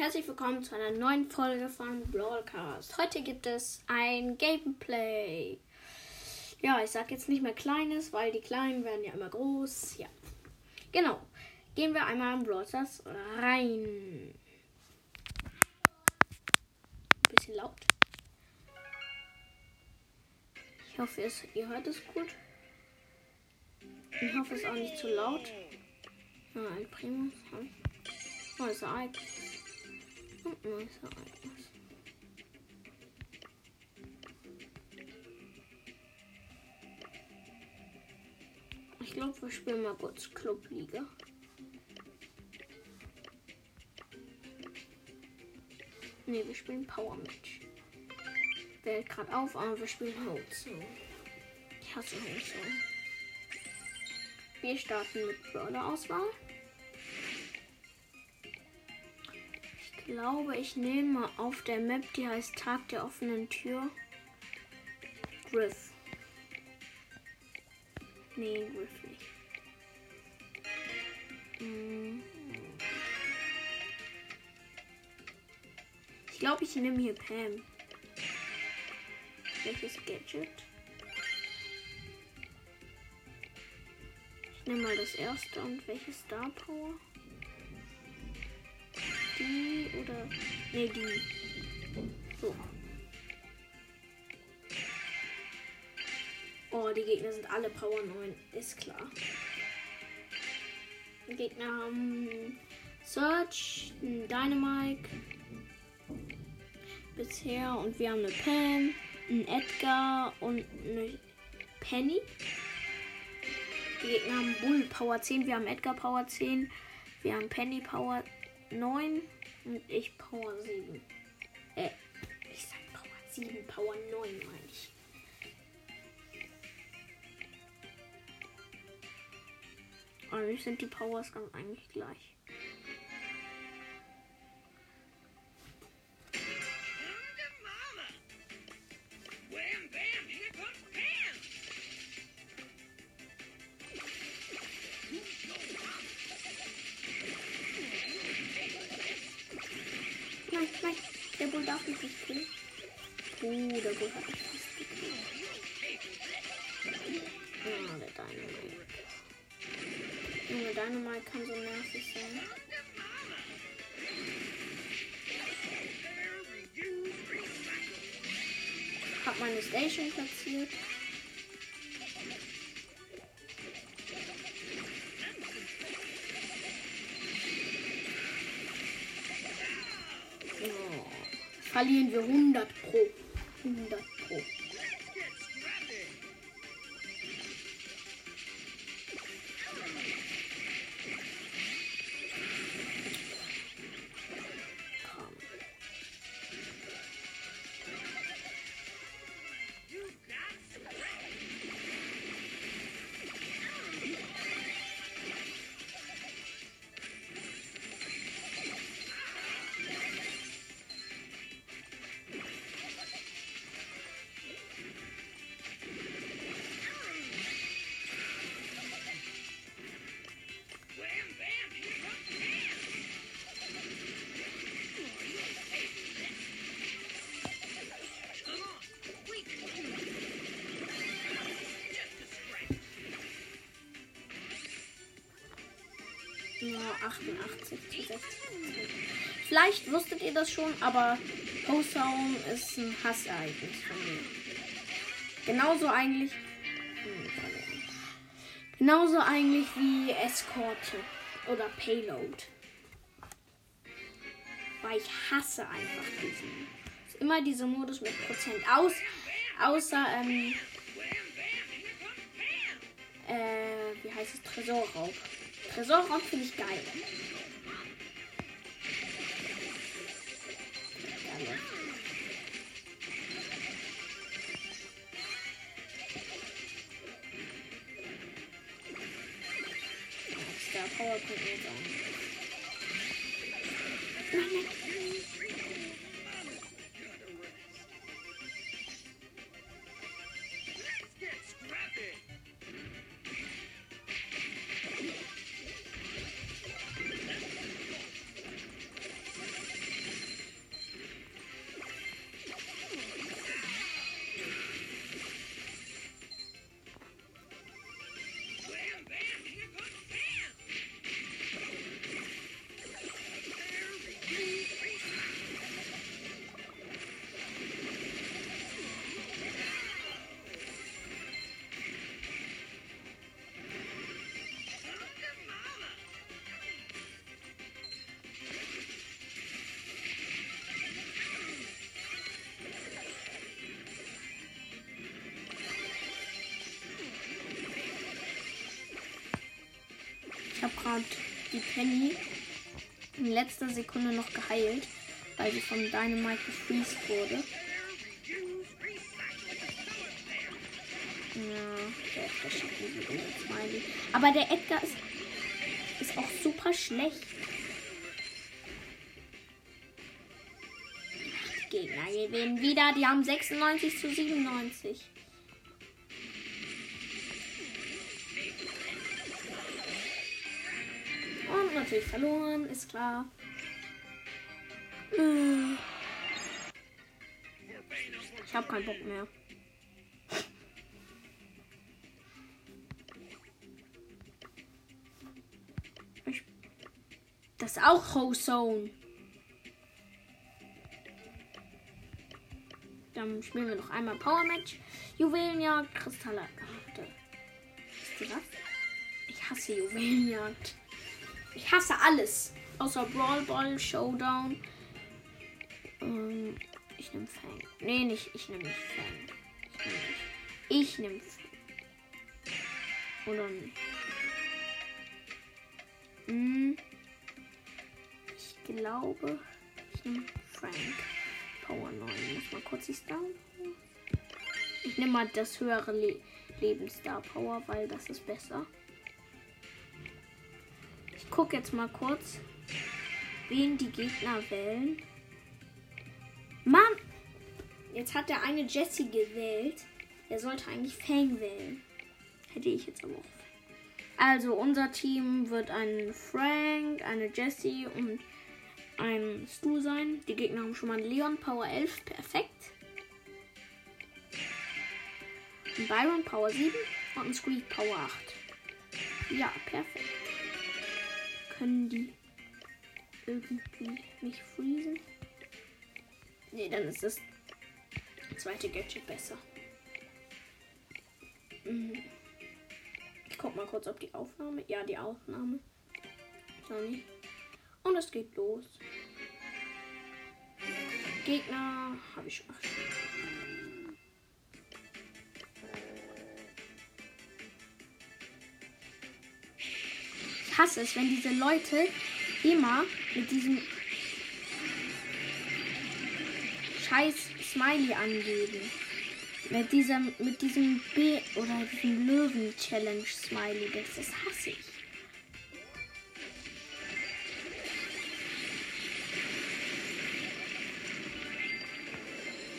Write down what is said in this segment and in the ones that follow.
herzlich willkommen zu einer neuen Folge von Broadcast. Heute gibt es ein Gameplay. Ja, ich sag jetzt nicht mehr kleines, weil die kleinen werden ja immer groß. Ja. Genau. Gehen wir einmal in Broadcast rein. Bisschen laut. Ich hoffe, ihr hört es gut. Ich hoffe, es ist auch nicht zu laut. Ja, ein Primus. Ereignis. Und neues Ereignis. Ich glaube, wir spielen mal kurz Clubliga. Ne, wir spielen Power Match. Wählt gerade auf, aber wir spielen Holzone. Ich hasse Holzone. Wir starten mit Brawler-Auswahl. Glaube, ich nehme auf der Map, die heißt Tag der offenen Tür, Griff. Nee, Griff nicht. Hm. Ich glaube, ich nehme hier Pam. Welches Gadget? Ich nehme mal das erste und welches Star Power? Die oder. Ne, die. So. Oh, die Gegner sind alle Power 9. Ist klar. Die Gegner haben Search, Dynamite bisher und wir haben eine Pam, einen Edgar und eine Penny. Die Gegner haben Bull Power 10, wir haben Edgar Power 10, wir haben Penny Power 9 und ich Power 7. Äh, ich sag Power 7, Power 9 meine ich. Eigentlich sind die Powers ganz eigentlich gleich. Dynamite. Junge, Dynamite kann so nervig sein. Hab meine Station platziert. Oh. Verlieren wir 100 pro. 100 pro. Ja, 88 zu 60. Vielleicht wusstet ihr das schon, aber Postdown ist ein Hassereignis von mir. Genauso eigentlich. Genauso eigentlich wie Eskorte oder Payload. Weil ich hasse einfach diesen. Ist immer diese Modus mit Prozent aus. Außer, ähm. Äh, wie heißt es? Tresorraub. Tresorraub finde ich geil. Power kommt jetzt nein. Hat die Penny in letzter Sekunde noch geheilt, weil sie von Dynamite gefreezed wurde. Ja, der Edgar Smiley. Aber der Edgar ist, ist auch super schlecht. Die Gegner gewinnen wieder. Die haben 96 zu 97. Und natürlich verloren, ist klar. Ich habe keinen Bock mehr. Ich das ist auch Hozone. Dann spielen wir noch einmal Power Match. Juwelenjagd, Kristalle. Ich hasse Juwelenjagd. Ich hasse alles. Außer Brawl Ball, Showdown. Ähm, ich nehme Fang. Nee, nicht. Ich nehme nicht Fang. Ich nehme. Ich nehme Oder nicht. Hm. Ich glaube, ich nehme Frank. Power 9. Muss mal kurz die Star. Ich nehme mal das höhere Le Lebensstar Power, weil das ist besser gucke jetzt mal kurz, wen die Gegner wählen. Mann! Jetzt hat der eine Jesse gewählt. Er sollte eigentlich Fang wählen. Hätte ich jetzt aber auch. Also unser Team wird ein Frank, eine Jessie und ein Stu sein. Die Gegner haben schon mal einen Leon Power 11. Perfekt. Ein Byron Power 7 und ein Squeak Power 8. Ja, perfekt können die irgendwie mich freezen? Ne, dann ist das zweite Gadget besser. Mhm. Ich guck mal kurz, ob die Aufnahme. Ja, die Aufnahme. Sonny. Und es geht los. Gegner habe ich schon. Hasse es, wenn diese Leute immer mit diesem scheiß Smiley angeben. Mit diesem, mit diesem B oder diesem Löwen-Challenge-Smiley. Das, das hasse ich.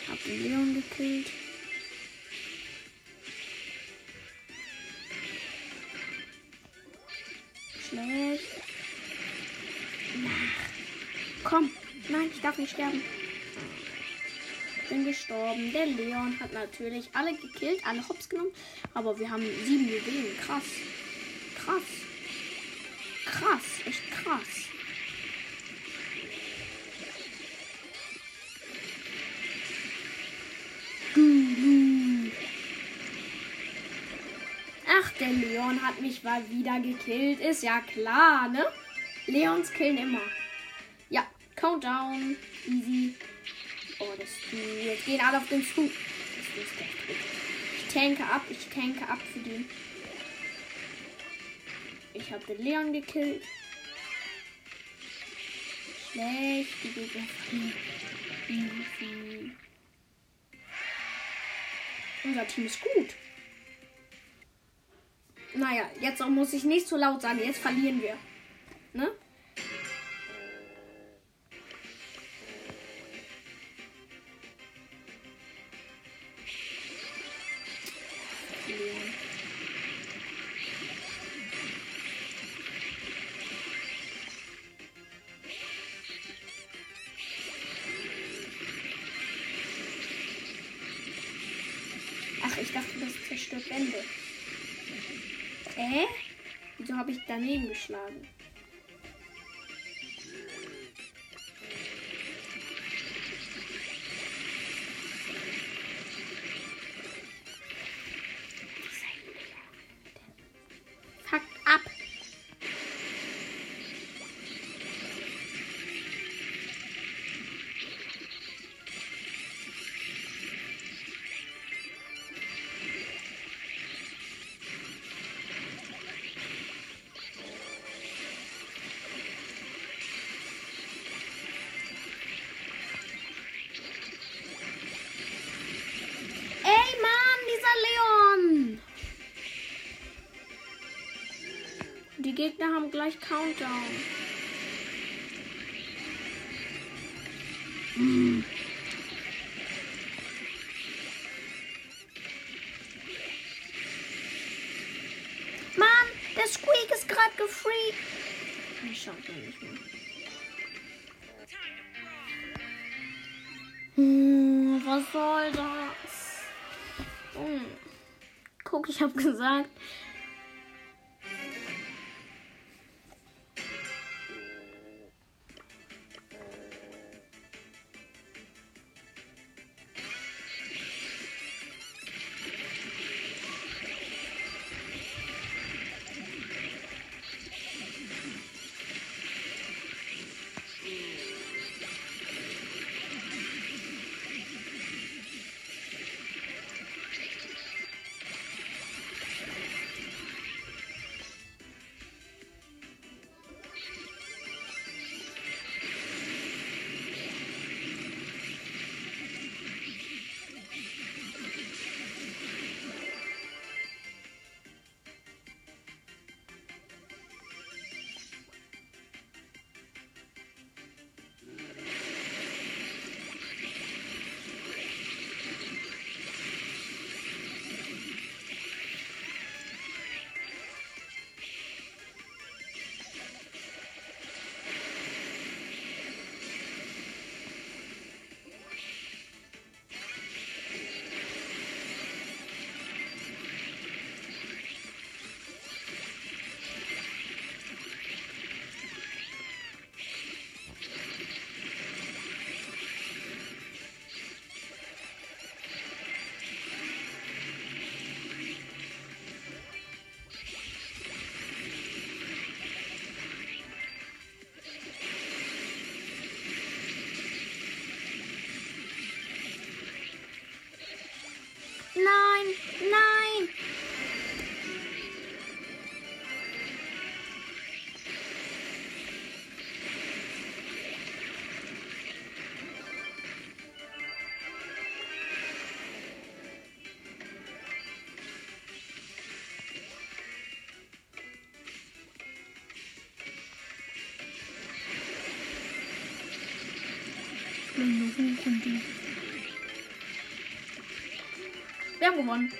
Ich hab den Leon gekillt. Schlecht. Komm. Nein, ich darf nicht sterben. Bin gestorben. Der Leon hat natürlich alle gekillt, alle hops genommen. Aber wir haben sieben Juwelen. Krass. Krass. Krass. Echt krass. Der Leon hat mich mal wieder gekillt. Ist ja klar, ne? Leons killen immer. Ja, Countdown. Easy. Oh, das Jetzt gehen alle auf den Stu. Ich tanke ab. Ich tanke ab für den. Ich habe den Leon gekillt. Schlecht. Die Gegner Easy. Unser Team ist gut. Naja, jetzt muss ich nicht so laut sagen. Jetzt verlieren wir. Ne? Ach, ich dachte, das zerstört Wände. Hä? Wieso habe ich daneben geschlagen? Gegner haben gleich Countdown. Mm. Mann, der Squeak ist gerade gefreakt. Ich schaff ihn nicht mehr. Hm, was soll das? Hm. Guck, ich hab gesagt, nine, nine. Mình đúng không quên đi Wir haben gewonnen.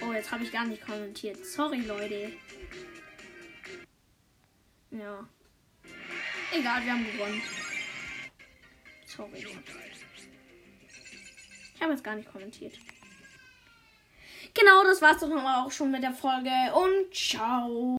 Oh, jetzt habe ich gar nicht kommentiert. Sorry, Leute. Ja. Egal, wir haben gewonnen. Sorry. Ich habe jetzt gar nicht kommentiert. Genau, das war's doch auch schon mit der Folge und ciao.